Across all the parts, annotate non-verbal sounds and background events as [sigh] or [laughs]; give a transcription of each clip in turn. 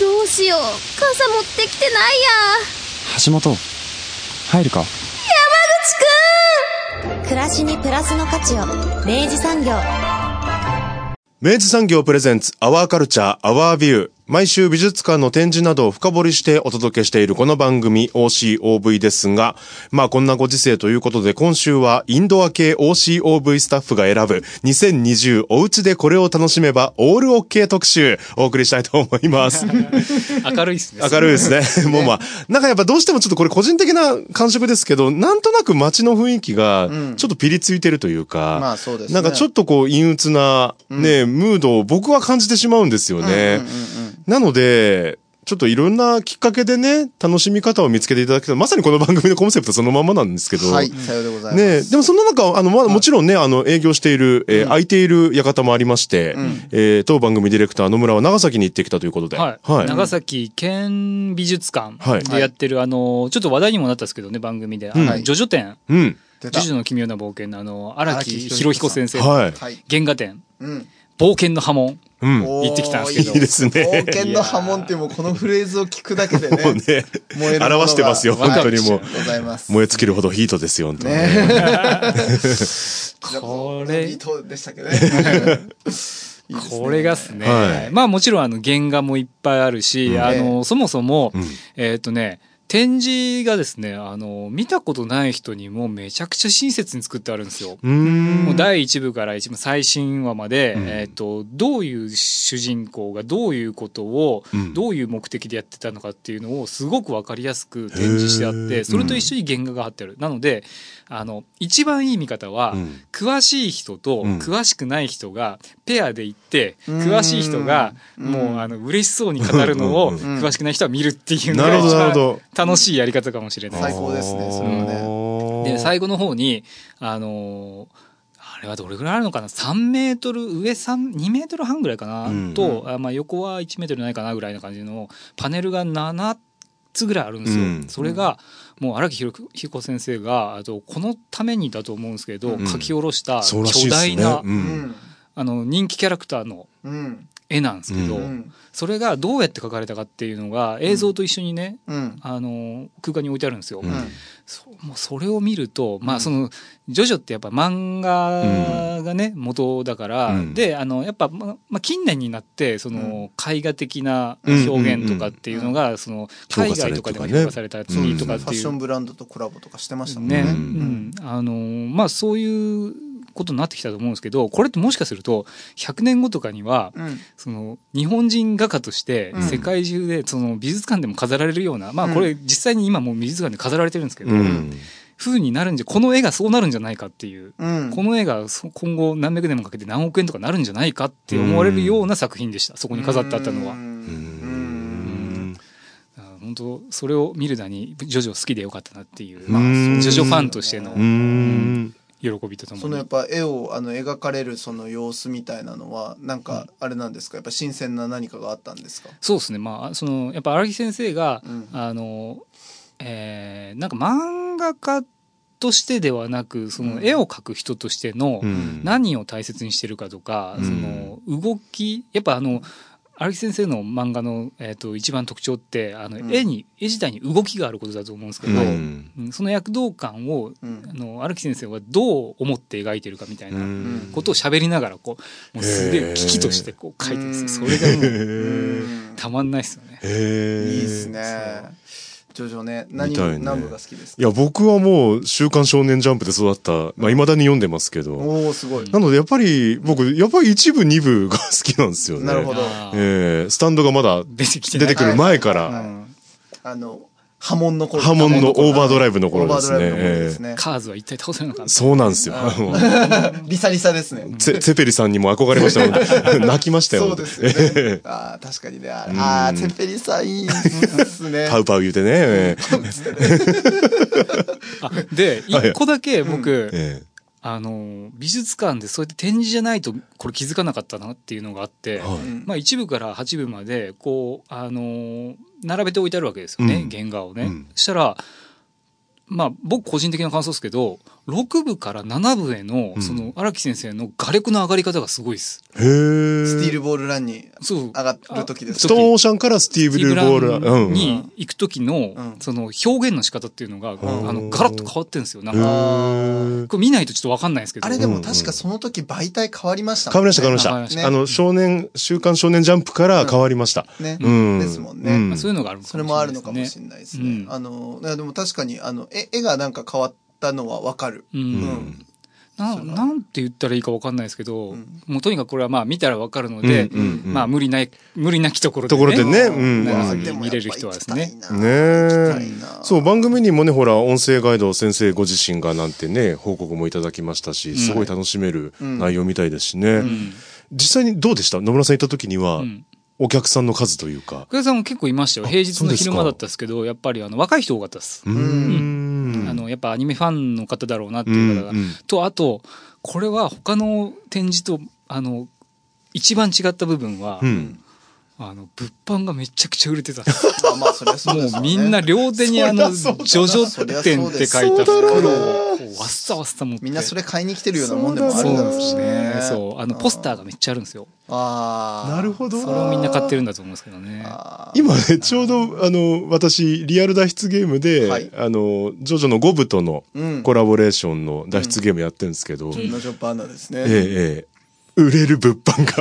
どうしよう。傘持ってきてないや。橋本、入るか？暮らしにプラスの価値を。明治産業。明治産業プレゼンツアワーカルチャーアワービュー毎週美術館の展示などを深掘りしてお届けしているこの番組 OCOV ですが、まあこんなご時世ということで今週はインドア系 OCOV スタッフが選ぶ2020おうちでこれを楽しめばオールオッケー特集お送りしたいと思います。[laughs] 明るいですね。明るいですね。[laughs] もうまあ、なんかやっぱどうしてもちょっとこれ個人的な感触ですけど、なんとなく街の雰囲気がちょっとピリついてるというか、まあそうですねなんかちょっとこう陰鬱なね、ムードを僕は感じてしまうんですよね。なので、ちょっといろんなきっかけでね、楽しみ方を見つけていただけたら、まさにこの番組のコンセプトそのままなんですけど、はい、さようでございます。ねでもそんな中、あの、まあ、もちろんね、あの、営業している、えー空いている館もありまして、えー当番組ディレクター野村は長崎に行ってきたということで、はい。長崎県美術館はいでやってる、あの、ちょっと話題にもなったんですけどね、番組で。あのはいジョジョ展。うん。ジョジョの奇妙な冒険のあの、荒木博彦先生のはい。はい。原画展。うん。冒険の波紋。うん。行ってきたんですけどいいですね冒険の波紋ってもうこのフレーズを聞くだけでね。もうね、燃え表してますよ、本当にもう。ございます。燃え尽きるほどヒートですよ、本当に。ね [laughs] これいいとでしたけどね。いいですねこれがっすね。はいまあもちろんあの原画もいっぱいあるし、あの、そもそも、んえっ、とね、展示がですね、あの、見たことない人にもめちゃくちゃ親切に作ってあるんですよ。うーん。もう第1部から一部最新話まで、えっ、と、どういう主人公がどういうことを、うんどういう目的でやってたのかっていうのをすごくわかりやすく展示してあって、それと一緒に原画が貼ってある。なので、あの、一番いい見方は、うん。詳しい人とうん。詳しくない人がペアで行って、うん。詳しい人がもうあの嬉しそうに語るのをうん。うん。詳しくない人は見るっていうのなるほどが一番楽しいやり方かもしれない。です。最高ですねそれはね。で、最後の方に、あのーあれはどれぐらいあるのかな ?3 メートル、上3、2メートル半ぐらいかな、うん。と、あまあ横は1メートルないかなぐらいな感じのパネルが7つぐらいあるんですよ。うん。それが、もう荒木博彦先生が、あと、このためにだと思うんですけど、うん書き下ろした巨。大な、う。うんん。あの、人気キャラクターのうん。絵なんですけど、ううん。それがどうやって描かれたかっていうのが映像と一緒にね、うん。あの空間に置いてあるんですよ。うん。そうもうそれを見ると、まあその、ジョジョってやっぱ漫画がね、元だから、うん。で、あの、やっぱ、ま、まあ、近年になって、その、絵画的な表現とかっていうのが、その、海外とかでも評価されたそうりとかファっていう。ッションブランドとコラボとかしてましたもんね、ね。うん。あの、まあそういうことになってきたと思うんですけど、これってもしかすると、100年後とかには、うん。その日本人画家としてうん世界中でその美術館でも飾られるような、まあこれ実際に今もう美術館で飾られてるんですけど、うん。風になるんじゃこの絵がそうなるんじゃないかっていう、うん。この絵がそ今後何百年もかけて何億円とかなるんじゃないかって思われるような作品でしたそこに飾ってあったのは。うんうんあ本当それを見るだにジョジョ好きでよかったなっていう、まあうんジョジョファンとしてのうん。喜びとともに。そのやっぱ絵をあの描かれるその様子みたいなのはなんかあれなんですか？やっぱ新鮮な何かがあったんですか？そうですね。まあそのやっぱ荒木先生が、うん。あのえーなんか漫画家としてではなくその絵を描く人としてのうん。何を大切にしてるかとか、うん。その動きやっぱあの荒木先生の漫画の、えー、と一番特徴ってあの、うん。絵に絵自体に動きがあることだと思うんですけど、うんうんその躍動感を、うん。あの荒木先生はどう思って描いてるかみたいなうん。ことを喋りながらこうもう素でへー。危機としてこう描いてるんですよ。うんそれがもううんたまんないですよね。いいですねジョジョね何ね何部が好きですか？いや、僕はもう、週刊少年ジャンプで育った、まあ、未だに読んでますけど。おおすごいなので、やっぱり、僕、やっぱり一部、二部が好きなんですよね。なるほどええスタンドがまだ出てきてない出てくる前かはいら。うんあの波紋の頃波紋のオーバードライブの頃ですねオーバードライブの頃ですね。カーズは一体倒せるのかなそうなんですよ。リサリサですね。ツェツェペリさんにも憧れました泣きましたよ。そうです。[laughs] ああ、確かにね。ああ、テンペリさんいいですね。パウパウ言うてね。で、はい一個だけ僕、えあの、美術館でそうやって展示じゃないとこれ気づかなかったなっていうのがあって、はいまあ一部から八部まで、こう、あの、並べておいてあるわけですよね、うん原画をね。うんそしたら、まあ僕個人的な感想ですけど、6部から7部への、うんその荒木先生の画力の上がり方がすごいです。へえ。スティールボールランにそう。上がる時ですストーンオーシャンからスティーブルボール、ラうん。ンに行く時の、うんその表現の仕方っていうのが、んあの、ガラッと変わってるんですよ。なんへか、ーこれ見ないとちょっとわかんないんですけど。あれでも確かその時媒体変わりました変わりました、変わりまし。たねあの、少年、週刊少年ジャンプから変わりました。ね。うんですもんね。そういうのがあるそれもあるのかもしれれないですね。うんあの、いやでも確かに、あの、絵絵がなんか変わったのはわかる。うん。うん。ななんて言ったらいいかわかんないですけど、うん。もうとにかくこれはまあ見たらわかるので、うんうんうん。まあ無理ない、無理なきところでね。ところでね。うん。長うん。崎見れる人はですね。ねそう、番組にもね、ほら、音声ガイド先生ご自身がなんてね、報告もいただきましたし、すごい楽しめる内容みたいですしね。うん。実際にどうでした？野村さん行った時には、うん。お客さんの数というか。福田さんも結構いましたよ。平日の昼間だったんですけど、やっぱりあの若い人多かったです。うーん。あの、やっぱアニメファンの方だろうなっていう方が。と、あと、これは他の展示と、あの、一番違った部分は、うん。あの、物販がめちゃくちゃ売れてたんです。まあまあ、そりゃそうですよねもうみんな両手にあの、ジョジョ店って書いた袋を、こうわっさわっさ持って。みんなそれ買いに来てるようなもんでもあるだろうしね。そう。あの、ポスターがめっちゃあるんですよ。ああ。なるほど。それをみんな買ってるんだと思うんですけどね。今ね、ちょうど、あの、私、リアル脱出ゲームで、はいあの、ジョジョの5部とのうんコラボレーションの脱出ゲームやってるんですけど、のジョッパーナですね。ええ、ええ、売れる物販が。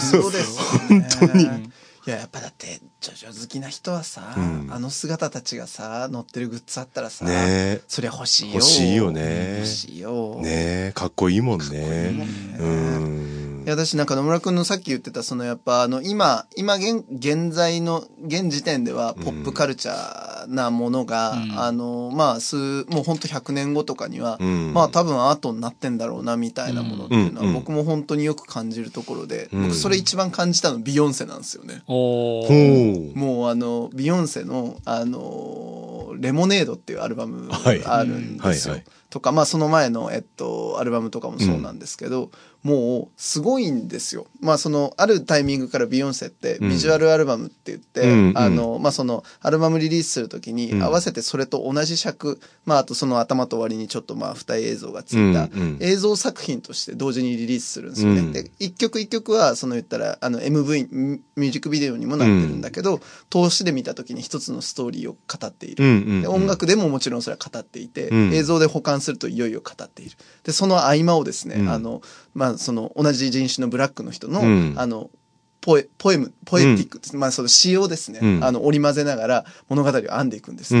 そうですよね。本当にいや、やっぱだって、ジョジョ好きな人はさ、うんあの姿たちがさ、乗ってるグッズあったらさ、ねえそりゃ欲しいよ。欲しいよね欲しいよ。ねえ、かっこいいもんいいもね。んねうんい。や、私なんか野村くんのさっき言ってた、そのやっぱあの、今、今現、現在の、現時点ではポップカルチャーなものが、うん。あの、まあ、数、もうほんと100年後とかには、うん。まあ多分アートになってんだろうな、みたいなものっていうのは、うん。僕も本当によく感じるところで、うん。僕それ一番感じたのビヨンセなんですよね。もうあの、ビヨンセの、あの、レモネードっていうアルバムあるんですよ。はいはい。とか、まあその前の、えっと、アルバムとかもそうなんですけど、もうすごいんですよ。まあその、あるタイミングからビヨンセってうん。ビジュアルアルバムって言って、うんあの、まあその、アルバムリリースするときにうん。合わせてそれと同じ尺、まああとその頭と終わりにちょっとまあ二重映像がついた映像作品として同時にリリースするんですよね。うん。で、一曲一曲はその言ったら、あの MV、ミミュージックビデオにもなってるんだけど、通しで見たときに一つのストーリーを語っている。で音楽でももちろんそれは語っていて、うん。映像で保管するといよいよ語っている。で、その合間をですね、うん。あの、まあ、その同じ人種のブラックの人の、うん。あの、ポエ、ポエム、ポエティックです、まあ、その詩をですね、うん。あの、織り交ぜながら物語を編んでいくんです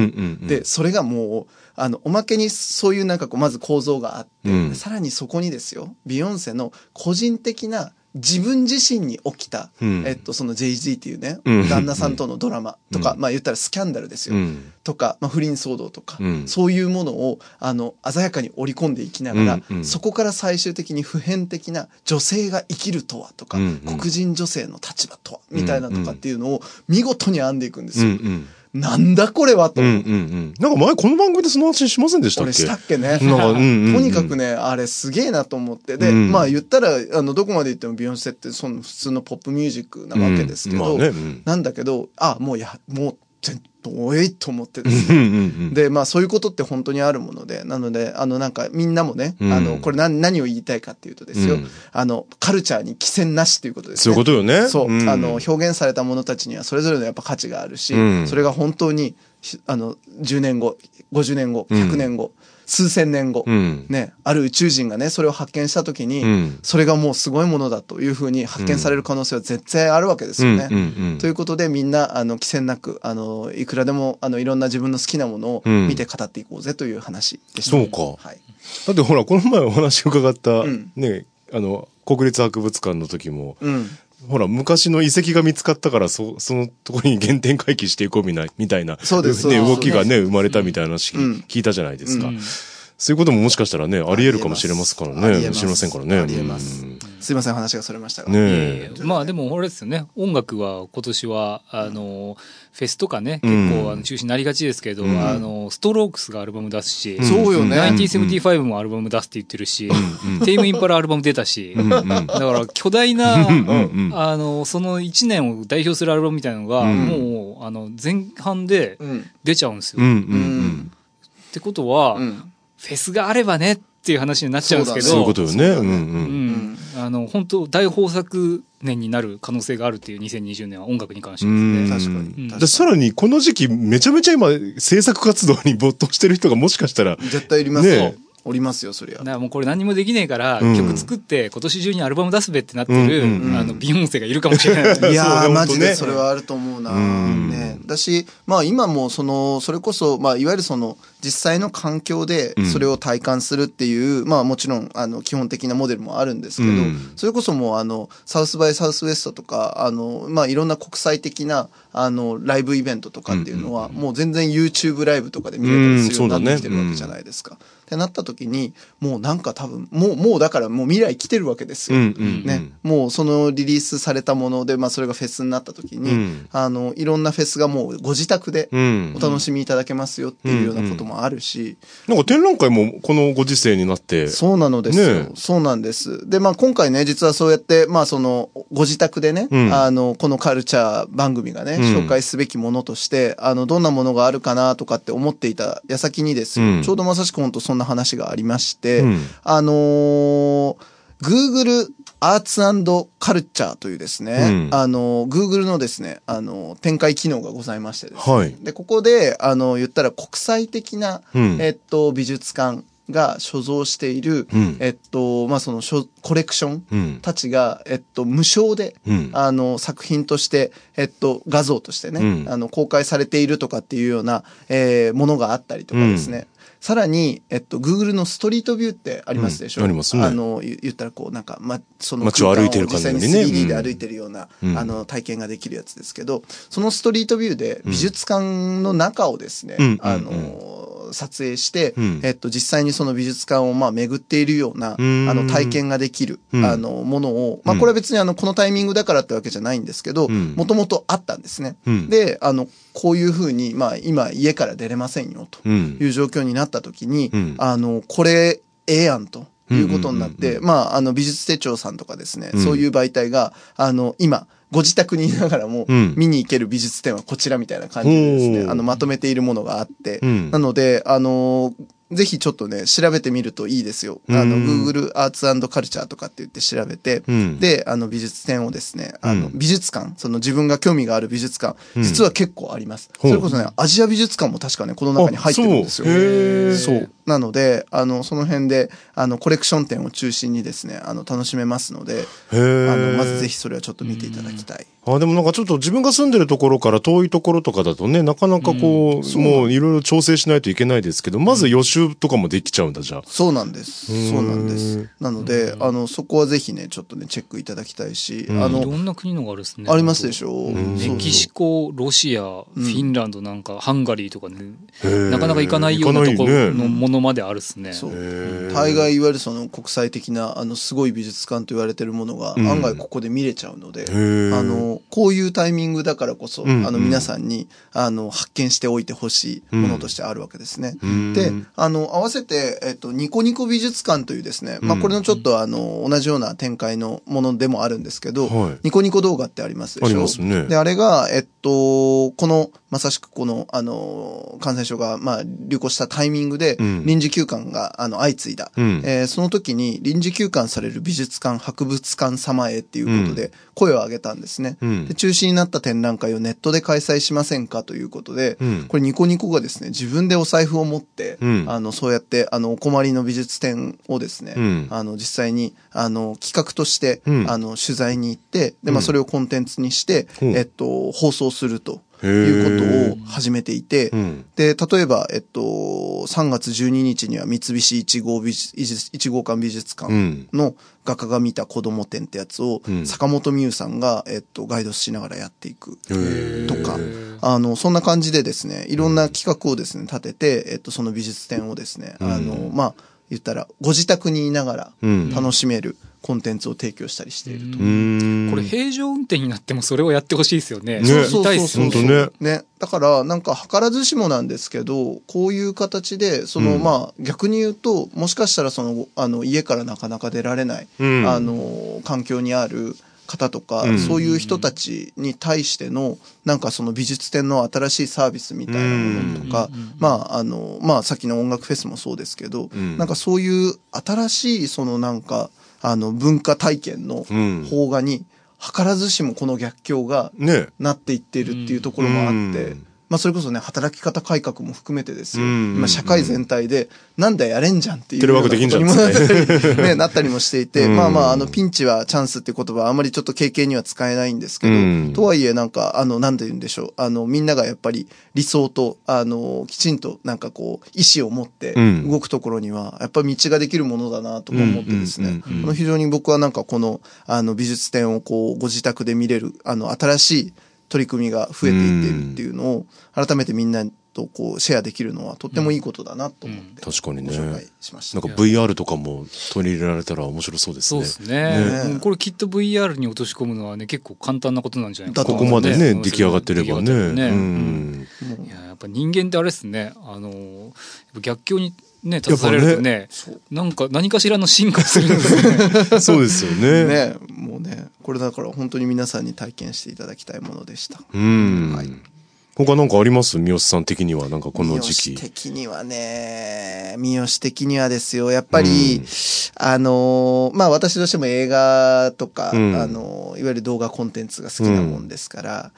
で、それがもう、あの、おまけにそういうなんかこう、まず構造があって、うん。さらにそこにですよ、ビヨンセの個人的な自分自身に起きた、うん。えっと、その JZ っていうね、うん。旦那さんとのドラマとか、うん。まあ言ったらスキャンダルですよ。うん。とか、まあ、不倫騒動とか、うん。そういうものを、あの、鮮やかに織り込んでいきながら、うんうん。そこから最終的に普遍的な女性が生きるとはとか、黒人女性の立場とは、みたいなとかっていうのを見事に編んでいくんですよ。うんうんなんだこれはと。うんうんうん。なんか前この番組でその話しませんでしたっけ？俺したっけね。なんか、うんうんうん [laughs] とにかくね、あれすげえなと思って。で、うんまあ言ったら、あの、どこまで言ってもビヨンセってその普通のポップミュージックなわけですけど、うんまあねうんなんだけど、あ、もうや、もう、全おえいと思ってですね。うんうんうん。で、まあそういうことって本当にあるもので、なので、あのなんかみんなもね、うん。あの、これ何、何を言いたいかっていうとですよ、うん。あの、カルチャーに寄せなしっていうことですね。そういうことよね。そう、ん。あの、表現されたものたちにはそれぞれのやっぱ価値があるし、うん。それが本当に、ひあの、10年後、50年後、100年後、数千年後、うん。ね、ある宇宙人がね、それを発見したときに、うんそれがもうすごいものだというふうに発見される可能性は絶対あるわけですよね。ということでみんな、あの、規制なく、あの、いくらでも、あの、いろんな自分の好きなものをうん見て語っていこうぜという話でした。そうかはい。だってほら、この前お話伺った、うんね、あの、国立博物館の時も、うん。ほら、昔の遺跡が見つかったから、そ、そのところに原点回帰していこうみたいみたいな。そうですね、動きがね、生まれたみたいな話うん聞いたじゃないですか。うんそういうことももしかしたらね、あり得るかもしれますからね。知りませんからね。ありえますうんすいません、話がそれましたが。ね。まあでもあれですよね。音楽は今年はあのフェスとかねうん。結構あの中止になりがちですけど、うん。あのストロークスがアルバム出すし、そうよね。1975もアルバム出すって言ってるし、テイムインパラアルバム出たし、だから巨大な、あの、その1年を代表するアルバムみたいなのが、うん。もう、あの、前半でうん。出ちゃうんですよ。うん。うっん。てことは、うん。フェスがあればねっていう話になっちゃうんですけうん。そういうど、ことよね。うん。う。うん。ん、あの、本当大豊作年になる可能性があるっていう2020年は音楽に関してうんですね。確かうんに。でさらに、この時期、めちゃめちゃ今、制作活動に没頭してる人がもしかしたら、絶対いりますよね。おりますよ、そりゃ。だか。らもうこれ何もできねえから、うん。曲作って今年中にアルバム出すべってなってる、うん。うん。あの、ビヨンセがいるかもしれない。[laughs] いやー、マジで。それはあると思うな、うん。ね。だし、まあ今もその、それこそ、まあいわゆるその、実際の環境でうん。それを体感するっていう、まあもちろん、あの、基本的なモデルもあるんですけど、うん。それこそもうあの、サウスバイサウスウエストとか、あの、まあいろんな国際的な、あの、ライブイベントとかっていうのは、もう全然 YouTube ライブとかで見れたりするようになってきてるわけじゃないですか。ってなった時に、もうなんか多分、もう、もうだからもう未来来てるわけですよ。うんうん。ね、もうそのリリースされたもので、まあそれがフェスになった時に、うん。あの、いろんなフェスがもうご自宅でうん。お。楽しみいただけますよっていうようなこともあるし、なんか展覧会もこのご時世になって、そうなのですよ、ねえ。そうなんです。で、まあ今回ね、実はそうやって、まあその、ご自宅でね、うん。あの、このカルチャー番組がね、うん。紹介すべきものとして、あの、どんなものがあるかなとかって思っていた矢先にですよ、うん。ちょうどまさしく本当そんな話がありまして、うん。あのー Google アーツカルチャーというですね、うん。あの、Google のですね、あの、展開機能がございましてですね。はい。で、ここで、あの、言ったら国際的な、うん。えっと、美術館が所蔵している、うん。えっと、まあ、その、コレクションうん。たちが、えっと、無償で、うん。あの、作品として、えっと、画像としてね、うん。あの、公開されているとかっていうような、えーものがあったりとかですね。さらに、えっと、Google のストリートビューってありますでしょ、うんありますね。あの、言言ったらこう、なんか、ま、その街を歩いてるかのようにね空間を実際に 3D で歩いてるような、うん。あの、体験ができるやつですけど、そのストリートビューで美術館の中をですね、うん。あうん。の、撮影して、うん。えっと、実際にその美術館を、まあ、巡っているような、あうん。の、体験ができる、うん。あの、ものを、まあ、うん。これは別にあの、このタイミングだからってわけじゃないんですけど、うん。もともとあったんですね。うん。で、あの、こういうふうに、まあ、今、家から出れませんよ、とうん。いう状況になった時に、うん。あの、これ、ええやんと。いうことになって、まあ、あの、美術手帳さんとかですね、うん。そういう媒体が、あの、今、ご自宅にいながらもうん、見に行ける美術展はこちらみたいな感じでですね、ほうあの、まとめているものがあって、うん。なので、あの、ぜひちょっとね、調べてみるといいですよ。あの、うん Google アーツカルチャーとかって言って調べて、うんで、あの、美術展をですね、あの、うん美術館、その自分が興味がある美術館、うん実は結構あります。それこそね、アジア美術館も確かね、この中に入ってるんですよ。あそう。なので、あの、その辺で、あの、コレクション展を中心にですね、あの、楽しめますので、あの、まずぜひそれはちょっと見ていただきたい。あでもなんかちょっと自分が住んでるところから遠いところとかだとね、なかなかこう、もういろいろ調整しないといけないですけど、まず予習とかもできちゃうんだ、じゃあ。そうなんです。ん。そうなんです。なので、あの、そこはぜひね、ちょっとね、チェックいただきたいし、うん。あいろの、んな国のがあるですね。ありますでしょ？う。ん。そうメキシコ、ロシア、フィンランドなんか、ハンガリーとかね、ー。なかなか行かないようなところのものまであるっすね。そう。大概いわゆるその国際的なあのすごい美術館と言われてるものがうん。案外ここで見れちゃうので、ー。あのこういうタイミングだからこそ、うんあの皆さんにあの発見しておいてほしいものとしてあるわけですね。うん。で、あの合わせてえっとニコニコ美術館というですね、まあうんこれのちょっとあの同じような展開のものでもあるんですけど、はい。ニコニコ動画ってありますでしょ？ありますね。であれがえっとこのまさしくこのあの感染症がまあ流行したタイミングでうん。臨時休館があの相次いだ。うん。えーその時に臨時休館される美術館、博物館様へっていうことで声を上げたんですね。うんで中止になった展覧会をネットで開催しませんかということで、うん。これニコニコがですね、自分でお財布を持って、うん。あの、そうやって、あの、お困りの美術展をですね、うん。あの、実際に、あの、企画として、うん。あの、取材に行って、で、まあ、うん。それをコンテンツにして、えっと、放送するということを始めていて、うん。で、例えば、えっと、3月12日には三菱一号美術一号館美術館の画家が見た子供展ってやつを、うん。坂本美優さんが、えっと、ガイドしながらやっていくとか、あの、そんな感じでですね、いろんな企画をですね、立てて、えっと、その美術展をですね、あの、まあ、言ったら、ご自宅にいながらうん。楽しめるコンテンツを提供したりしていると。これ平常運転になってもそれをやってほしいですよね。ね。見たいっすよほんとね。ね。だから、なんか、図らずしもなんですけど、こういう形で、その、うん。まあ、逆に言うと、もしかしたら、その、あの、家からなかなか出られない、うん。あの、環境にある方とか、うん。そういう人たちに対しての、なんかその美術展の新しいサービスみたいなものとか、まあ、あの、まあ、さっきの音楽フェスもそうですけど、うん。なんかそういう新しい、そのなんか、あの、文化体験のうん。邦画に、図らずしもこの逆境がね。なっていっているっていうところもあって、うんまあそれこそね、働き方改革も含めてですよ。うん今社会全体で、なんだやれんじゃんっていう。ようなことになったりね、[laughs] なったりもしていて、うんまあまあ、あの、ピンチはチャンスっていう言葉はあまりちょっと経験には使えないんですけど、うんとはいえなんか、あの、なんて言うんでしょう。あの、みんながやっぱり理想と、あの、きちんとなんかこう、意志を持ってうん動くところには、やっぱり道ができるものだなとか思ってですね、非常に僕はなんかこの、あの、美術展をこう、ご自宅で見れる、あの、新しい取り組みが増えていっているっていうのを、改めてみんなとこう、シェアできるのはとってもいいことだなと思って、確かにね。ご紹介しました。なんか VR とかも取り入れられたら面白そうですね。そうですね。ね。うんこれきっと VR に落とし込むのはね結構簡単なことなんじゃないかここまでねうん。出来上がってればね。出来上がってればうん。いややっぱ人間ってあれですね。あの逆境にね立たされるとねなんか何かしらの進化するんですね。[laughs] そうですよね。ね、もうね、これだから本当に皆さんに体験していただきたいものでした。うん。はい他なんかあります？三好さん的にはなんかこの時三好期。的にはね、三好的にはですよ、やっぱり、あのーまあ私としても映画とか、うん。あのーいわゆる動画コンテンツが好きなもんですから、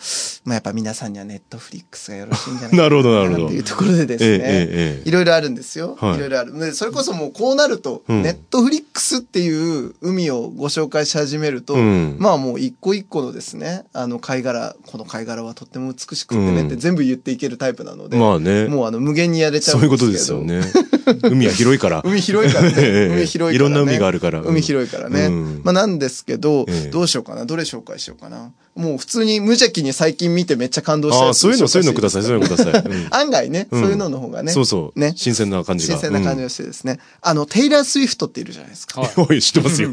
まあやっぱ皆さんにはネットフリックスがよろしいんじゃないかなるほどなるほどっていうところでですね、えええいろいろあるんですよ。はい。いろいろある。でそれこそもうこうなると、うん。ネットフリックスっていう海をご紹介し始めると、うん。まあもう一個一個のですね、あの貝殻、この貝殻はとっても美しくってねってうん全部言っていけるタイプなので、まあねもうあの無限にやれちゃそううんいうことですけど。ですよね [laughs] 海は広いから海広いからね。[laughs] いから、ね。いろんな海があるからうん海広いからね。うんまあなんですけど、ええどうしようかな。どれ紹介しようかな。もう普通に無邪気に最近見てめっちゃ感動したあそういうのそういうのくださいそういうのくださいうん [laughs] 案外ね、うんそういうのの方がね。そうそうね。新鮮な感じが新鮮な感じがしてですね。あの、テイラー・スウィフトっているじゃないですか。はいおい知ってますよ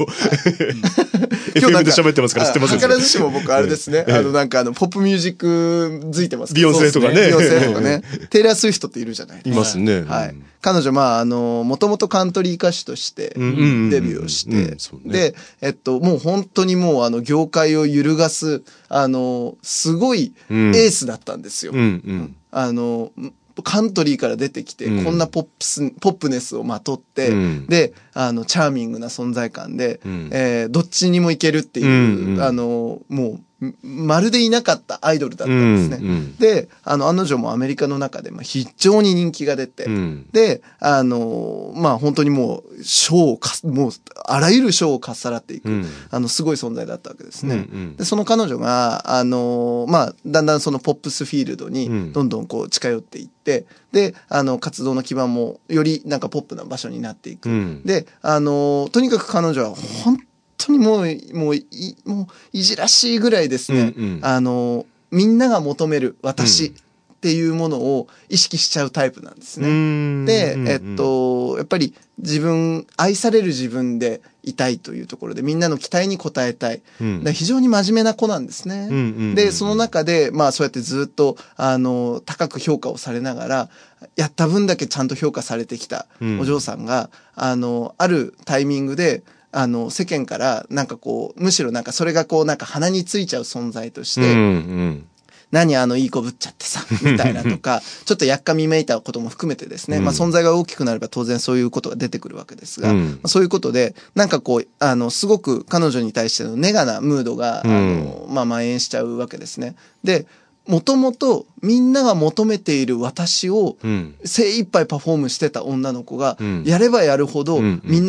今日で喋ってますから知ってますよあ図らずしも僕あれですね。ええあの、なんかあの、ポップミュージックづいてますけビヨンセとかね。ビヨンセとかね。[laughs] テイラー・スウィフトっているじゃないですか。いますね。はい。彼女、まあ、あの、もともとカントリー歌手としてデビューをしてで、えっと、もう本当にもう、あの、業界を揺るがす、あの、すごいエうん。ースだったんですよ。あの、カントリーから出てきて、うん。こんなポップス、ポップネスをまとって、うん。で、あの、チャーミングな存在感で、うん。えーどっちにもいけるっていう、うんうん。あの、もう、んまるでいなかったアイドルだったんですね。うんうんで、あの、案の定もアメリカの中で、まあ、非常に人気が出て、うんで、あの、まあ、本当にもう、賞をかす、もう、あらゆる賞をかっさらっていく、うんあの、すごい存在だったわけですね。うんうんで、その彼女が、あの、まあ、だんだんそのポップスフィールドにうん、どんどんこう、近寄っていって、で、あの、活動の基盤も、よりなんかポップな場所になっていく。うんで、あの、とにかく彼女は、本当にもう、もう、い、もう、いじらしいぐらいですね、うんうんあの、みんなが求めるう私んっていうものを意識しちゃうタイプなんですね。うんで、うんえっと、やっぱり自分、愛される自分でいたいというところで、みんなの期待に応えたい。うん非常に真面目な子なんですね。うんうんうんで、その中で、まあそうやってずっと、あの、高く評価をされながら、やった分だけちゃんと評価されてきたうんお嬢さんが、あの、あるタイミングで、あの、世間から、なんかこう、むしろなんかそれがこう、なんか鼻についちゃう存在として、うんうん。何あのいい子ぶっちゃってさ、[laughs] みたいなとか、ちょっとやっかみめいたことも含めてですね、うん。まあ存在が大きくなれば当然そういうことが出てくるわけですが、うん。まあそういうことで、なんかこう、あの、すごく彼女に対してのネガなムードが、あの、まあ蔓延しちゃうわけですね。で、もともとみんなが求めている私をうん。精一杯パフォームしてた女の子がうん、やればやるほどうんうん。みん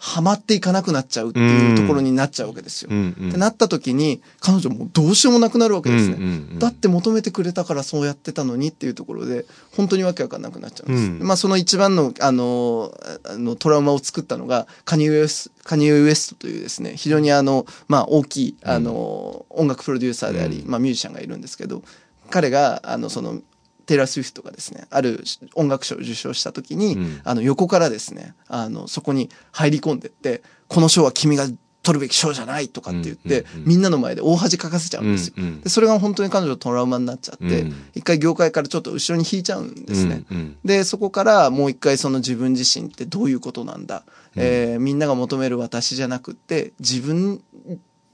なからハマっていかなくなっちゃうっていうところになっちゃうわけですよ。うんうんってなった時に、彼女もうどうしようもなくなるわけですね。うんうんうんだって求めてくれたからそうやってたのにっていうところで、本当にわけわかんなくなっちゃうんです。うんまあその一番の、あの、あのトラウマを作ったのが、カニウエスカニウエストというですね、非常にあの、まあ大きい、あの、音楽プロデューサーであり、まあミュージシャンがいるんですけど、彼が、あの、その、テイラー・スウィフトがですね、ある音楽賞を受賞した時に、うんあの、横からですね、あの、そこに入り込んでって、この賞は君が取るべき賞じゃないとかって言って、うんうんうんみんなの前で大恥かかせちゃうんですよ。うんうんでそれが本当に彼女のトラウマになっちゃって、うん一回業界からちょっと後ろに引いちゃうんですね。うんうんで、そこからもう一回その自分自身ってどういうことなんだ？えーみんなが求める私じゃなくって、自分、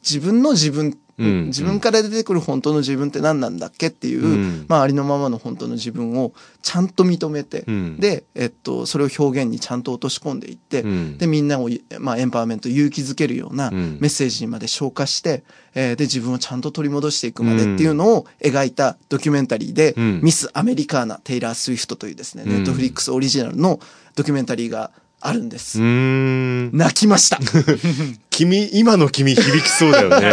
自分の自分、うん自分から出てくる本当の自分って何なんだっけっていう、うん。まあありのままの本当の自分をちゃんと認めて、うん。で、えっと、それを表現にちゃんと落とし込んでいって、うん。で、みんなを、まあ、エンパワーメント、勇気づけるようなうん。メッセージにまで消化して、えーで、自分をちゃんと取り戻していくまでっていうのを描いたドキュメンタリーで、うん。ミス・アメリカーナ・テイラー・スウィフトというですね、うん。ネットフリックスオリジナルのドキュメンタリーがあるんです。泣きました。[laughs] 君、今の君響きそうだよね。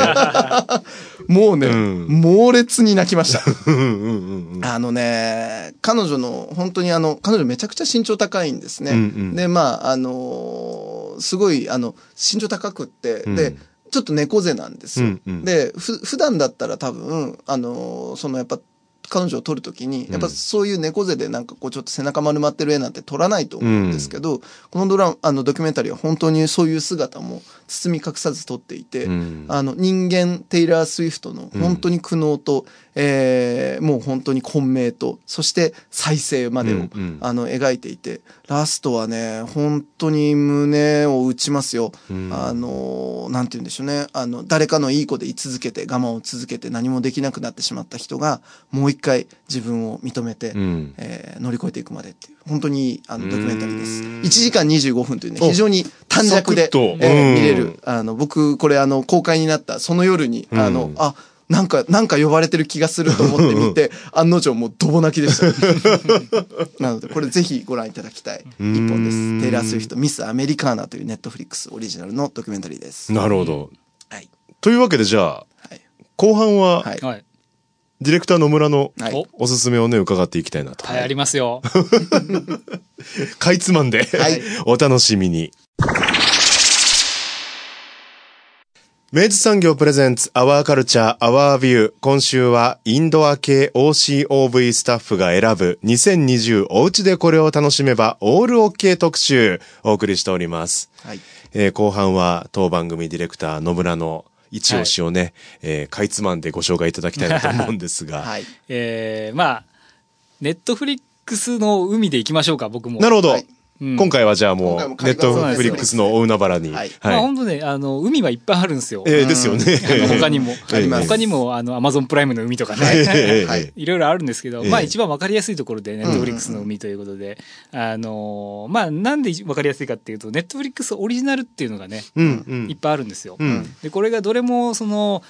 [laughs] もうね、うん猛烈に泣きました。[laughs] あのね、彼女の、本当にあの、彼女めちゃくちゃ身長高いんですね。うんうんで、まあ、あのーすごい、あの、身長高くって、うんで、ちょっと猫背なんですよ。うんうんで、ふ、普段だったら多分、あのーそのやっぱ、彼女を撮るときに、やっぱそういう猫背でなんかこうちょっと背中丸まってる絵なんて撮らないと思うんですけど、このドラあのドキュメンタリーは本当にそういう姿も包み隠さず撮っていて、うん。あの人間テイラー・スウィフトの本当に苦悩と、えーもう本当に混迷とそして再生までを、うんうん。あの描いていてラストはね本当に胸を打ちますよ、うん。あのなんて言うんでしょうね。あの誰かのいい子で居続けて我慢を続けて何もできなくなってしまった人がもう一回自分を認めて、うん。えー乗り越えていくまでっていう本当にあのドキュメンタリーですうん1時間25分というねお非常に短尺でえーうん見れるあの僕これあの公開になったその夜に、あのうんあなんか、なんか呼ばれてる気がすると思って見て、案の定もうドボ泣きでした。[laughs] なので、これぜひご覧いただきたい一本です。テイラー・スウィフト、ミス・アメリカーナというネットフリックスオリジナルのドキュメンタリーです。なるほど。はい。というわけでじゃあ、はい。後半は、はい。はい。ディレクター野村のはいおすすめをね、伺っていきたいなと。はい、ありますよ。[laughs] かいつまんで、はい [laughs] お楽しみに。明治産業プレゼンツアワーカルチャーアワービュー。今週はインドア系 OCOV スタッフが選ぶ2020おうちでこれを楽しめばオールオッケー特集お送りしております。はい。えー後半は当番組ディレクター野村の一押しをね、えーかいつまんでご紹介いただきたいなと思うんですが。はい。えー、まあ、ネットフリックスの海で行きましょうか、僕も。なるほど。はいうん今回はじゃあもう、ネットフリックスの大海原に。はい。まあ本当ね、あの、海はいっぱいあるんですよ。えーですよね。他にも。[laughs] あります。他にも、あの、アマゾンプライムの海とかええね。ええはい。[laughs] いろいろあるんですけど、ええまあ一番わかりやすいところで、ネットフリックスの海ということで、あの、まあなんでわかりやすいかっていうと、ネットフリックスオリジナルっていうのがね、いっぱいあるんですよ。うん。で、これがどれも、その、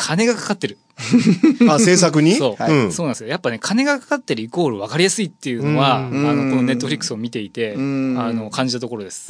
金がかかってる。[laughs] あ、制作に？そう、はい。うん。そうなんですよ。やっぱね、金がかかってるイコール分かりやすいっていうのは、あうん。の、このネットフリックスを見ていて、あん。の、感じたところです。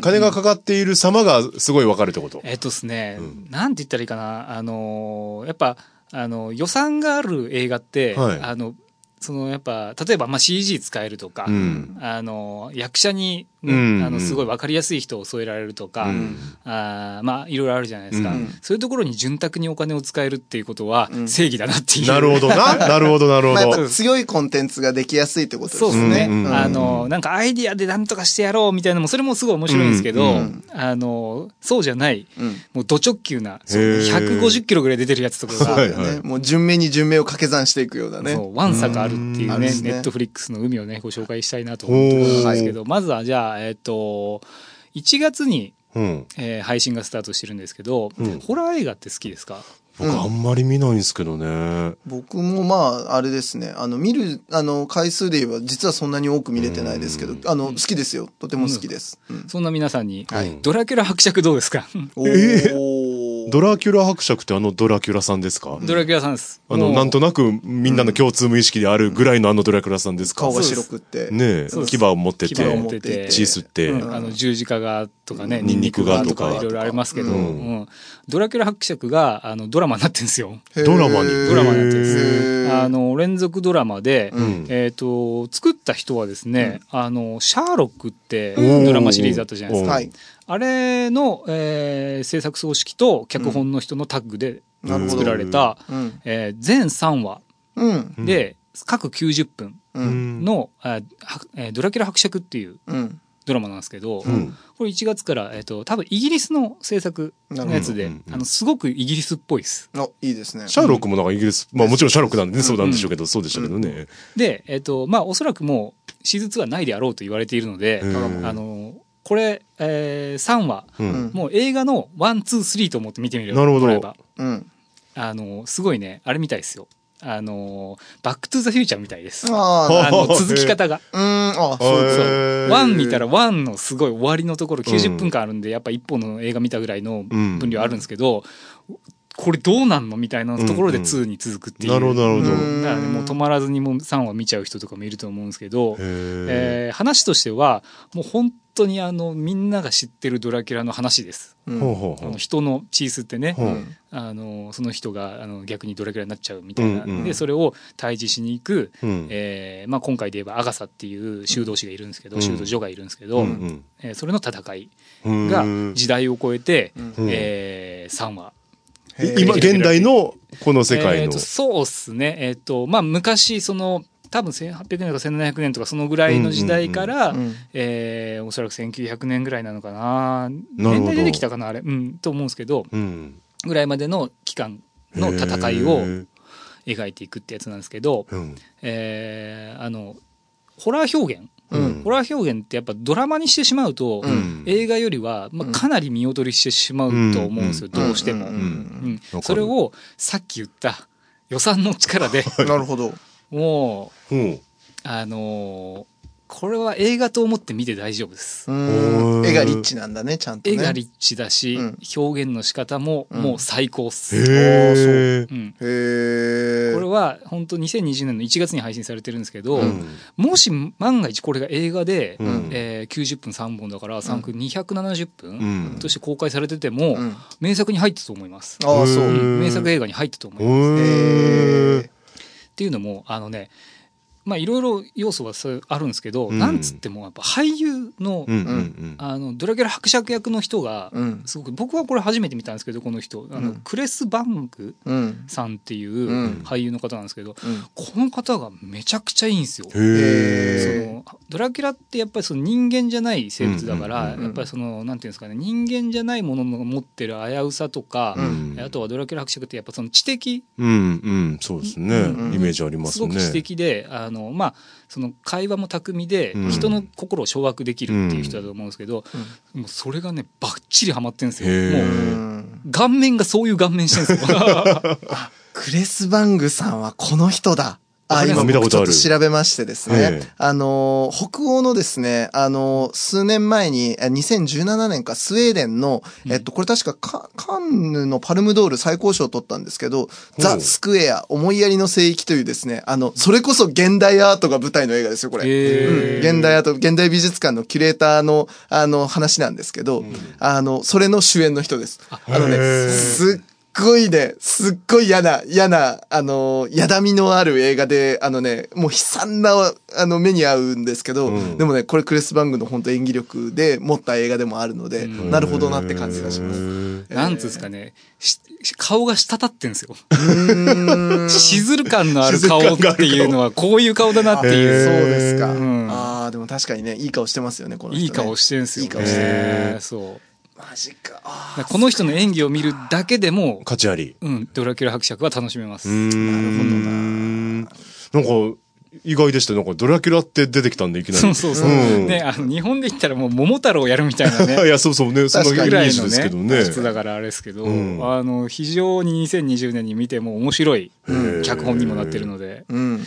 金がかかっている様がすごいわかるってこと？えっとですね、うん。なんて言ったらいいかな、あのーやっぱ、あの、予算がある映画って、はい。あの、そのやっぱ例えばまあ CG 使えるとか、うん。あの役者に、ねうん。あのすごい分かりやすい人を添えられるとか、うん。あーまあいろいろあるじゃないですか、うん。そういうところに潤沢にお金を使えるっていうことはうん。正義だなっていう、なるほどな。[laughs] なるほど、なるほまあ。強いコンテンツができやすいってことですそうですね、うんうんあのなんかアイディアでなんとかしてやろうみたいなのもそれもすごい面白いんですけど、うん。うんあのそうじゃないうん。もうド直球なへー。150キロぐらい出てるやつとかが、はいはいね、もう順目に順目を掛け算していくようなね。そう、ワンサがあるっていうね、うん。ネットフリックスの海をね、ご紹介したいなと思ってるんですけど、まずはじゃあ、えっ、と、1月に、うん。えー配信がスタートしてるんですけど、うんホラー映画って好きですか？僕あんまり見ないんですけどね。僕もまあ、あれですね。あの、見る、あの、回数で言えば、実はそんなに多く見れてないですけど、あの、好きですよ。とても好きです。うん。そんな皆さんに、はいドラキュラ伯爵どうですか？おー。[laughs] ドラキュラ伯爵ってあのドラキュラさんですか？ドラキュラさんです。あの、なんとなくみんなの共通無意識であるぐらいのあのドラキュラさんですか？顔が白くって。ねえ牙を持ってて、ってて。血吸って、うん。あの十字架がとかね、ニンニクがとか。いろいろありますけど、ううん。んドラキュラ伯爵があのドラマになってるんですよ。ドラマにドラマになってるんですあの連続ドラマで、ん。えっ、と作った人はですね、あのシャーロックってうんドラマシリーズあったじゃないですか。はい。あれの、えー制作総指揮と脚本の人のタッグで作られた、うん。えー全3話うん。で、各90分うん。の、あはえードラキュラ伯爵っていううん。ドラマなんですけど、んこれ1月から、えっと多分イギリスの制作のやつで、あのすごくイギリスっぽいです。あ、いいですね。シャーロックもなんかイギリス、まあもちろんシャーロックなんでね、そうなんでしょうけど、そうでしたけどね。で、えっとまあ、おそらくもうシーズン2はないであろうと言われているので、あのこれ、えー3話、うん。もう映画の one two three と思って見てみればなるほど。うん。あのすごいね。あれみたいですよ。あのバックトゥザフューチャーみたいです。ああ、あの続き方が。うん、あ、そう one 見たら one のすごい終わりのところ90分間あるんで、やっぱ一本の映画見たぐらいの分量あるんですけど、これどうなんのみたいなところでうんうん。2に続くっていう。なるほど、なるほど。うん。だからね、もう止まらずにもう3話見ちゃう人とかもいると思うんですけど、えー話としてはもう本当にあのみんなが知ってるドラキュラの話です。うん。ほうほうほう。あの人の血吸ってね、ほう。あのその人があの逆にドラキュラになっちゃうみたいな、うんうん。でそれを退治しに行く、うん。えーまあ、今回で言えばアガサっていう修道士がいるんですけど、うん。修道女がいるんですけど、うんえーそれの戦いうん。がうん時代を超えて、うん。え3話。今、現代のこの世界の。えーと。そうっすね。えっ、とまあ昔その多分1800年とか1700年とかそのぐらいの時代から、うんえーおそらく1900年ぐらいなのかな。年代出てきたかなあれ。うんと思うんですけどうん。ぐらいまでの期間の戦いを描いていくってやつなんですけど、うん。えーあのホラー表現、うん。ホラー表現ってやっぱドラマにしてしまうと、うん。映画よりは、まあ、かなり見劣りしてしまうと思うんですよ、うん。どうしても。うん。それをさっき言った予算の力で [laughs] なるほど。もううんあのーこれは映画と思って見て大丈夫です。絵がリッチなんだね、ちゃんとね。絵がリッチだし、うん表現の仕方ももう最高っす。うん。これは本当2020年の1月に配信されてるんですけど、うんもし万が一これが映画で、うんえー90分3本だから3分270う分んとして公開されてても、うん名作に入ったと思います。ああ、そう。名作映画に入ったと思います。っていうのもあのねまあいろいろ要素はそうあるんですけど、うん。なんつってもやっぱ俳優の,、あのドラキュラ伯爵役の人が、うん。すごく僕はこれ初めて見たんですけどこの人あの、うん。クレス・バンクうん。さんっていううん。俳優の方なんですけど、うん。この方がめちゃくちゃいいんですよ。そのドラキュラってやっぱりその人間じゃない生物だから、やっぱりそのなんていうんですかね人間じゃないものの持ってる危うさとか、うん。あとはドラキュラ伯爵ってやっぱその知的うんうん。そうですね。うん。イメージありますすねごく知的であのまあその会話も巧みで、うん人の心を掌握できるっていう人だと思うんですけど、もうそれがねバッチリハマってるんですよ。もううん顔面がそういう顔面してるんですよ。[laughs] クレス・バングさんはこの人だ。あ、今見たことある。調べましてですえねえ。あのー、北欧のですね、あのー、数年前に、え2017年かスウェーデンの、えっと、これ確かカカンヌのパルムドール最高賞を取ったんですけど、ザ・スクエア、思いやりの聖域というですね、あの、それこそ現代アートが舞台の映画ですよ、これ。うん。現代アート、現代美術館のキュレーターの、あの、話なんですけど、あの、それの主演の人です。あのねすっごいね、すっごい嫌な、嫌な、あの、やだみのある映画で、あのね、もう悲惨な、あの、目に合うんですけど、うんでもね、これクレス・バングの本当演技力で持った映画でもあるので、うんなるほどなって感じがします。すなんつうんですかねし顔が滴ってんですよ。うーん [laughs] しずる感のある顔っていうのはこういう顔だなってそういう。ですか。うんああ、でも確かにね、いい顔してますよね、この人、ね。いい顔してるんですよ、ね。いい顔してるねそう。マジか。この人の演技を見るだけでも、価値ありうん、ドラキュラ伯爵は楽しめます。なるほどななんか意外でしたなんかドラキュラって出てきたんでいきなりそうそうそう。うんね、あの、日本で言ったらもう桃太郎をやるみたいなね。[laughs] いやそうそうねそんなイメ確かにージですけどね質だからあれですけど、うんあの非常に2020年に見ても面白いん脚本にもなってるので、うん。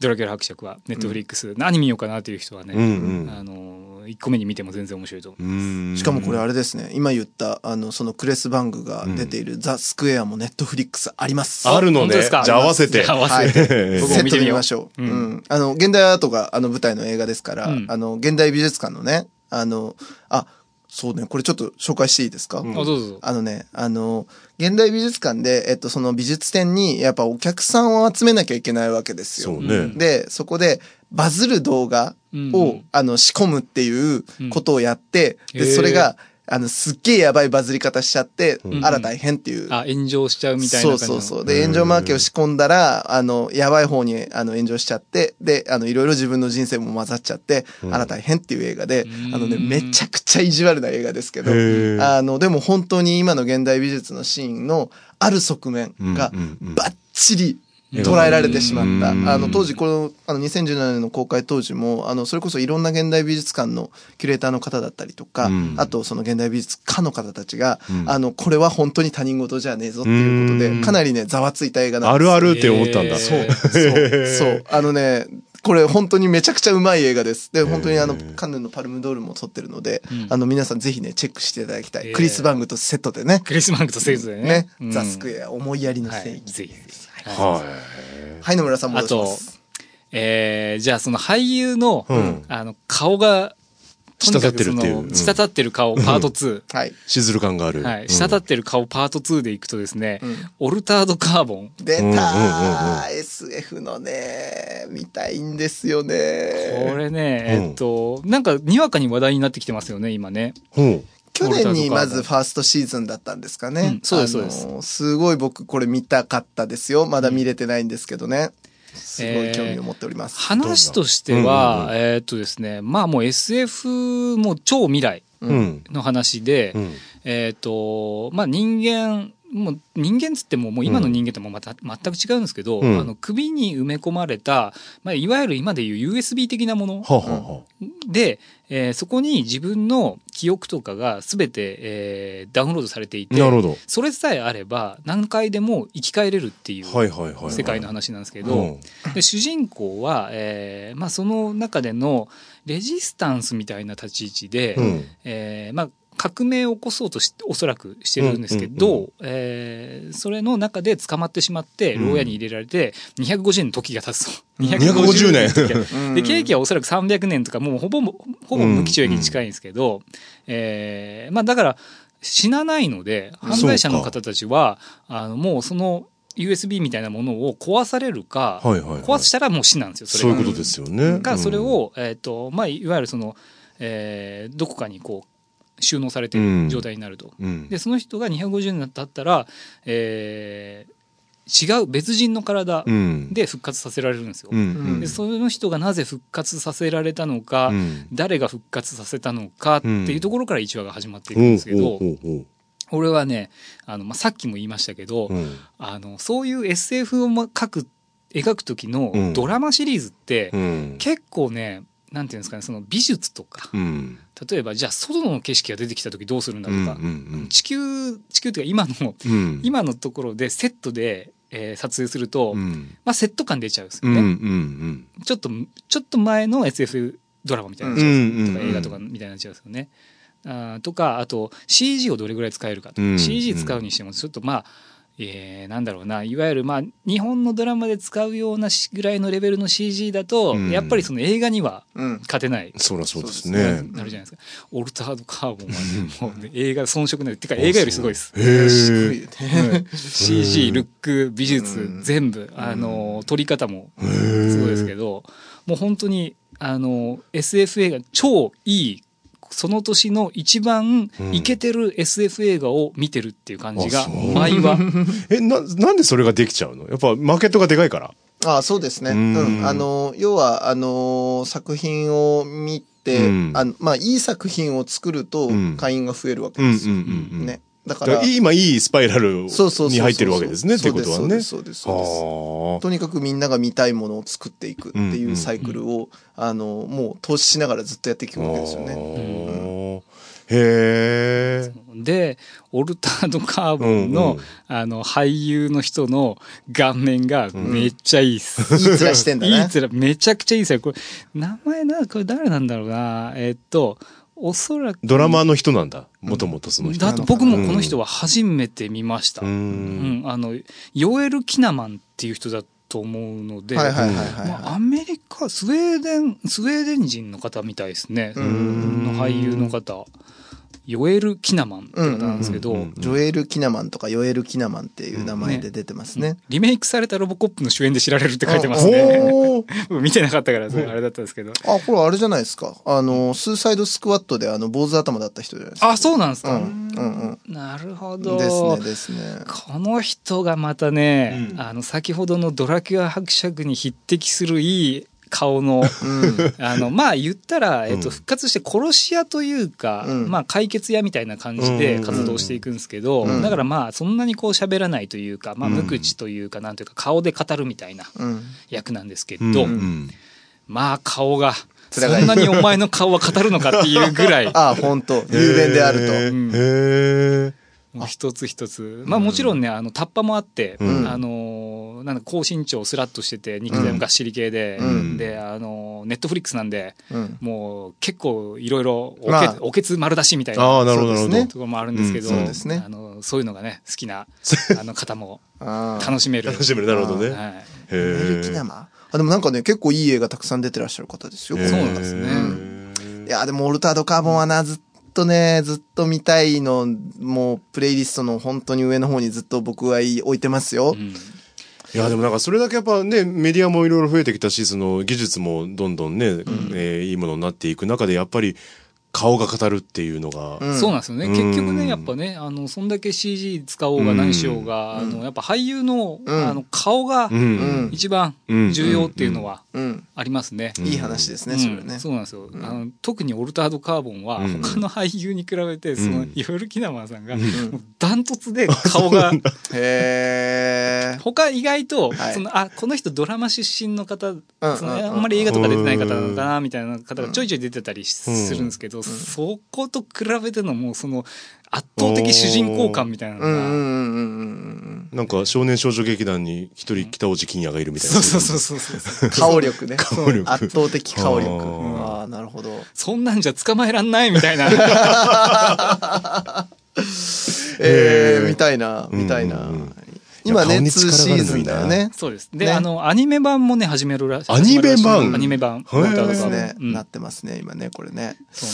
ドラキュラ伯爵はネットフリックス、何見ようかなという人はね、うんうんあの1個目に見ても全然面白いと思う。うんしかもこれあれですね、今言った、あの、そのクレス・バングが出ているザ・スクエアもネットフリックスあります。あるのね。本当ですか？じゃあ合わせて。合わはい。せて。セ僕もットで見てみましょう。ううんん。あの、現代アートが、あの、舞台の映画ですから、うんあの、現代美術館のね、あの、あ、そうね、これちょっと紹介していいですか、あ、どうぞどうぞ。あのね、あの、現代美術館で、えっと、その美術展に、やっぱお客さんを集めなきゃいけないわけですよ。そうね。で、そこで、バズる動画を、うんあの、仕込むっていうことをやって、で、それが、あの、すっげえやばいバズり方しちゃって、んあら大変っていう。あ、炎上しちゃうみたいそうな感じの。そうそう。で、炎上マーケを仕込んだら、あの、やばい方に、あの、炎上しちゃって、で、あの、いろいろ自分の人生も混ざっちゃって、あら大変っていう映画で、んあのね、めちゃくちゃ意地悪な映画ですけどあの、でも本当に今の現代美術のシーンのある側面がうんうんうんバッチリ捉えられてしまった。うんあの、当時、この、あの、2017年の公開当時も、あの、それこそいろんな現代美術館のキュレーターの方だったりとか、うんあと、その現代美術家の方たちが、うんあの、これは本当に他人事じゃねえぞっていうことで、うんかなりね、ざわついた映画なんあでするあるって思ったんだ。えーそう、そう、そう。あのね、これ本当にめちゃくちゃうまい映画です。で、本当にあの、カンヌのパルムドールも撮ってるので、うんあの、皆さんぜひね、チェックしていただきたい。えークリス・バングとセットでね。クリスマンクとセイズでね。ね、うんザ・スクエア、思いやりのはい。聖域。ぜひぜひ。ははい、野村さん戻あとします。、えー、じゃあその俳優の、うんあの、顔が、滴ってるっていう滴ってる顔、パート2。はい。い。しずる感がある。はい。うん滴ってる顔パート2でいくとですね、うんオルタードカーボン。出たうんうんうんー !SF のね、見たいんですよね。これね、うんえっと、なんか、にわかに話題になってきてますよね、今ね。うん。去年にまずファーストシーズンだったんですかね。うんそうですそうですすごい僕これ見たかったですよ。まだ見れてないんですけどね。すごい興味を持っております。話としてどんは、なえっとですね、まあもう SF も超未来うん。の話で、うん。えっ、と、まあ人間、もう人間つってももう今の人間ともまた全く違うんですけど、うんあの首に埋め込まれた、まあ、いわゆる今でいう USB 的なものはあ、はあはあ、で、えーそこに自分の記憶とかが全て、えーダウンロードされていてなるほど。それさえあれば何回でも生き返れるっていう。世界の話なんですけど、うんで主人公は、えーまあ、その中でのレジスタンスみたいな立ち位置で、うん。えーまあ、革命を起こそうとしおそらくしてるんですけど、うんうんえーそれの中で捕まってしまってうん。牢屋に入れられて250年の時が経つと。250年で刑期はおそらく300年とかもうほぼほぼ無期懲役に近いんですけど、えーまあ、だから死なないので犯罪者の方たちはあのもうその USB みたいなものを壊されるか、はいはいはい。壊したらもう死なんですよそれが。そういうことですよね。がそれを、えーとまあ、いわゆるその、えーどこかにこう収納されてる状態になると。うん、うん。でその人が250年経ったら、えー違う別人の体うん、で復活させられるんですよ。うん。うん。でその人がなぜ復活させられたのか、うん。誰が復活させたのかっていうところから1話が始まっていくんですけど、俺はねあの、まあ、さっきも言いましたけど、ううん。あのそういう SF を描く描く時のうん。ドラマシリーズって、うん。結構ねなんていうんですかねその美術とかうん。例えばじゃあ外の景色が出てきた時どうするんだとか、うんうん地球地球というか今のうん。今のところでセットで、えー撮影すると、うん。まあ、セット感出ちゃうんですうんうよね、ん。ちょっとちょっと前の SF ドラマみたいになっちゃうんですよ、とか映画とかみたいになっちゃうんですよね。あーとかあと CG をどれぐらい使えるかとか、うん CG 使うにしてもちょっとまあえーなんだろうないわゆるまあ日本のドラマで使うようなしぐらいのレベルの CG だと、うんやっぱりその映画にはうん。勝てないそりゃそうですね。なるじゃないですか。オルタードカーボンはね、もうね映画遜色ない。てか映画よりすごいです。へえ。CG、ルック、美術う、ん全部、あの、撮り方もすごいですけど、もう本当に、あの、SF 映画、超いい、その年の一番イケてる SF 映画を見てるっていう感じが毎話。[laughs] え、な、なんでそれができちゃうの？やっぱマーケットがでかいから。ああそうですね。ううんん。あの、要は、あの、作品を見て、うんあの、まあ、いい作品を作るとうん、会員が増えるわけですよ。うんうんうんうんね。だか、らら今いいスパイラルに入ってるわけですね。っていうことはね。そうですそうですそうですはあとにかくみんなが見たいものを作っていくっていうサイクルを、あの、もう投資しながらずっとやっていくわけですよね。へえ。で、オルタードカーボンの、うんうんあの、俳優の人の顔面がめっちゃいいっす。いい面してんだね [laughs] いい面、めちゃくちゃいいっすよ。これ、名前な、これ誰なんだろうな。えっと、おそらく。ドラマーの人なんだ。もともとその人。だと僕もこの人は初めて見ました。ううんん、あの、ヨエル・キナマンっていう人だと思うので、はいはいはいまあ、はアメリカ、スウェーデン、スウェーデン人の方みたいですね。んの俳優の方。ヨエル・キナマンって方なんですけど。ジョエル・キナマンとかヨエル・キナマンっていう名前で出てますね。リメイクされたロボコップの主演で知られるって書いてますね。[laughs] 見てなかったから、それあれだったんですけど。あ、これあれじゃないですか。あの、スーサイドスクワットであの、坊主頭だった人じゃないですか。あ、そうなんですか。うん、うん、なるほうん。ど。ですね、ですね。この人がまたね、うんあの、先ほどのドラキュア伯爵に匹敵するいい顔の、うん。あの、まあ言ったら、えっと、うん。復活して殺し屋というか、うん。まあ解決屋みたいな感じで活動していくんですけど、うん。だからまあそんなにこう喋らないというか、まあうん。無口というか、なんというか顔で語るみたいなうん。役なんですけど、まあ顔が、そんなにお前の顔は語るのかっていうぐらい、[laughs] あ、本当。雄弁であるへと。ーへもう一つ一つ。まあもちろんね、あの、タッパもあって、うん。あのー、なんだ、高身長スラッとしてて、肉体もがっしり系で、うんで、あのー、ネットフリックスなんで、うん。もう結構いろいろおけ、まあおけつ丸出しみたいなああ、なるほど。ところもあるんですけど、うんそうですねあの、そういうのがね、好きな、[laughs] あの方も楽しめる。楽しめる、なるほどね。はい。へヨエル・キナマあ、でもなんかね、結構いい映画たくさん出てらっしゃる方ですよ。そうなんですねいや、でもオルタードカーボンはな、ずっとね、ずっと見たいの、もう、プレイリストの本当に上の方にずっと僕は置いてますよ。うんいや、でもなんかそれだけやっぱね、メディアもいろいろ増えてきたし、その技術もどんどんね、えーいいものになっていく中で、やっぱり顔が語るっていうのが、うん。そうなんですよね。うん。結局ね、やっぱね、あの、そんだけ CG 使おうが何しようが、あの、やっぱ俳優の、うん。あの、顔がうん。うん。一番うん重要っていうのは。うん。ありますね。いい話ですね、うん。それね。そうなんですよ、あの特にオルタード・カーボンはうん。他の俳優に比べて、そのうん。ヨエル・キナマンさんが、ダントツで顔がへー。他意外と、はい。そのあこの人ドラマ出身の方、うんそのうんうん。あんまり映画とか出てない方なのかなみたいな方がちょいちょい出てたりするんですけど、そこと比べてのもうその圧倒的主人公感みたいなのが、なんか少年少女劇団に一人北尾路欣也がいるみたいな。そうそうそうそうそううん。[laughs] 顔力ね。顔力圧倒的顔力。あーああ、なるほど。そんなんじゃ捕まえらんないみたいな [laughs] えー、見たいな、見たいなうんうんうん。今ね、2いや顔に力があシーズンだよね。そうです。で、ね。あのアニメ版もね始めるらしい。アニメ版？アニメ版。へー。オルタード・カーボンですね。うん。なってますね、今ね、これね。そ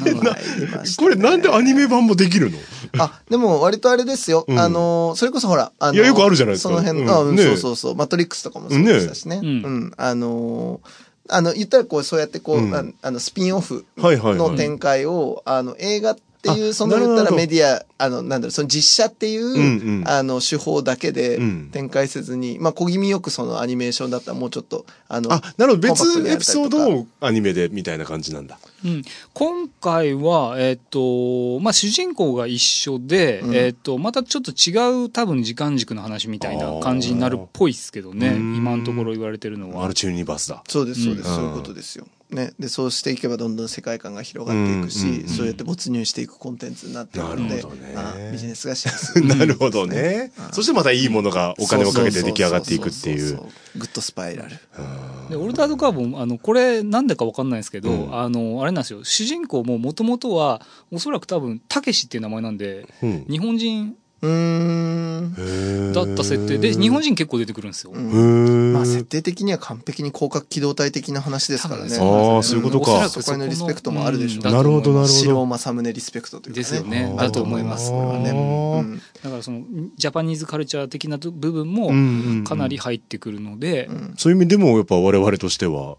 うなんですよ。ね。これなんでアニメ版もできるの？あ、でも割とあれですよ。うん。あの、それこそほら、あの、いやよくあるじゃないですか。その辺、うんあ、うん。ねそうそうそう。マトリックスとかもそうでしたしね。ねうん。あの、あの、言ったらこう、そうやってこう、うん。ああの、スピンオフはいはいはい。の展開を、あの、映画っていう、あその言ったらメディア、あの、なんだろう、その実写っていう、んうんあの、手法だけでうん展開せずに、まあ、小気味よくそのアニメーションだったらもうちょっと、あの、あ、なるほど。別エピソードをアニメでみたいな感じなんだ。うん、今回は、えっ、と、まあ、主人公が一緒で、うんえっ、と、またちょっと違う多分時間軸の話みたいな感じになるっぽいっすけどね、うん今のところ言われてるのはマル。チユニバースだ。そうです、そうです、うんそういうことですよ。ね。で、そうしていけばどんどん世界観が広がっていくし、うんうんうんそうやって没入していくコンテンツになっていくので、なるほどねあビジネスがしやすい。[laughs] なるほどね。そしてまたいいものがお金をかけて出来上がっていくっていうグッドスパイラル。で、オルタードカーボン、あの、これなんでかわかんないんですけど、うんあの、あれなんですよ、主人公ももともとは、おそらく多分、たけしっていう名前なんで、うん日本人うーん。だった設定で、日本人結構出てくるんですよ。まあ、設定的には完璧に広角機動隊的な話ですからね。ああ、そういうことかおそらく。そこへのリスペクトもあるでしょううんなるほど、なるほ白ど。政宗リスペクトというかね。ですよねあるだと思いますこれはね。うんだからその、ジャパニーズカルチャー的な部分もかなり入ってくるので、うんそういう意味でもやっぱ我々としては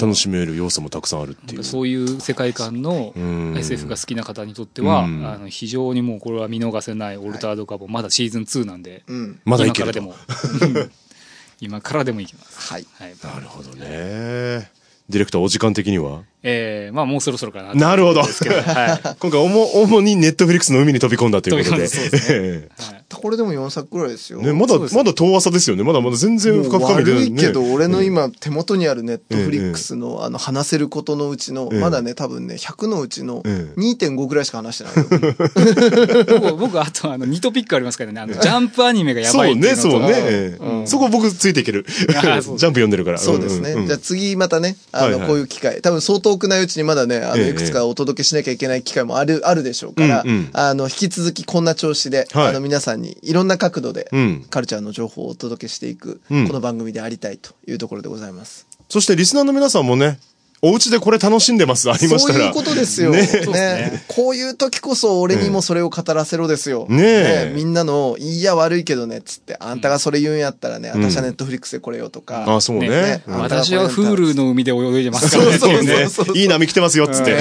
楽しめる要素もたくさんあるっていう。そういう世界観のうん SF が好きな方にとっては、うんあの非常にもうこれは見逃せないオルタードカーボン、まだシーズン2なんで、うん。まだいけると。今からでも [laughs] うん今からでもいきます。はい。はい。なるほどね。ディレクターお時間的には？えー、まあもうそろそろかななるほど。はい。[laughs] 今回主主にネットフリックスの海に飛び込んだということで。ですええはいこれでも4作ぐらいですよ。ね、まだ、まだ遠浅ですよね。まだまだ全然深もう々みたいな、ね。悪いけど、俺の今手元にあるネットフリックスの、あの、話せることのうちの、ええまだね、多分ね、100のうちのええ2.5ぐらいしか話してないよ。[laughs] 僕、僕、あと、あの、2トピックありますからね。あの、ジャンプアニメがやばいそうね、っていうのとそうね。ええそこ僕ついていける。[laughs] ジあャンプ読んでるから。そうですね。んんんじゃあ次またね、あの、はいはいこういう機会、多分そう遠くないうちにまだね、あの、ええいくつかお届けしなきゃいけない機会もある、あるでしょうから、うんうん。あの、引き続きこんな調子で、はい。あの、皆さんにいろんな角度で、うん。カルチャーの情報をお届けしていく、うん。この番組でありたいというところでございます。そしてリスナーの皆さんもね、お家でこれ楽しんでます、ありましたら。そういうことですよ。ねねこういう時こそ俺にもそれを語らせろですよ。ねえみんなの、いや悪いけどね、つって、あんたがそれ言うんやったらね、私はネットフリックスでこれよとか。あ、そうね。私はフールの海で泳いでますからね。そうそうそうそういい波来てますよ、っつって。ね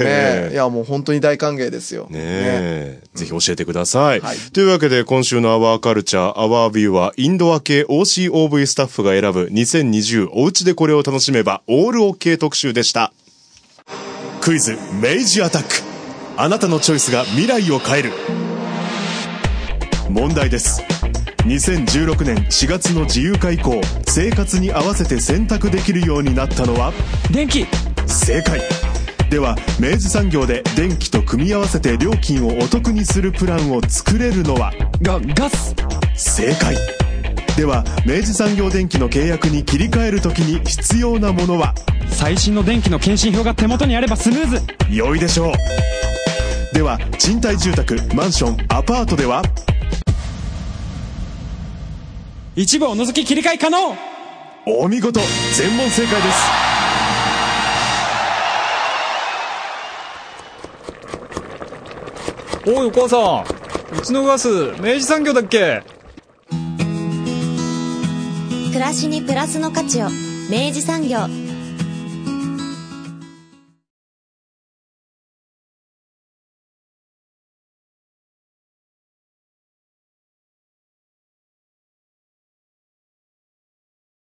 え [laughs] いや、もう本当に大歓迎ですよ。ねえ、ぜひ教えてください,、はいというわけで今週のアワーカルチャー、アワービューはインドア系 OCOV スタッフが選ぶ2020おうちでこれを楽しめばオールオッケー特集でした。クイズ、明治アタック。あなたのチョイスが未来を変える。問題です。2016年4月の自由化以降、生活に合わせて選択できるようになったのは？電気正解では明治産業で電気と組み合わせて料金をお得にするプランを作れるのは？が、ガス正解では明治産業電機の契約に切り替えるときに必要なものは？最新の電気の検針票が手元にあればスムーズ。良いでしょう。では賃貸住宅マンションアパートでは？一部を除き切り替え可能。お見事全問正解です。おい、お母さん。うちのガス、明治産業だっけ？暮らしにプラスの価値を。明治産業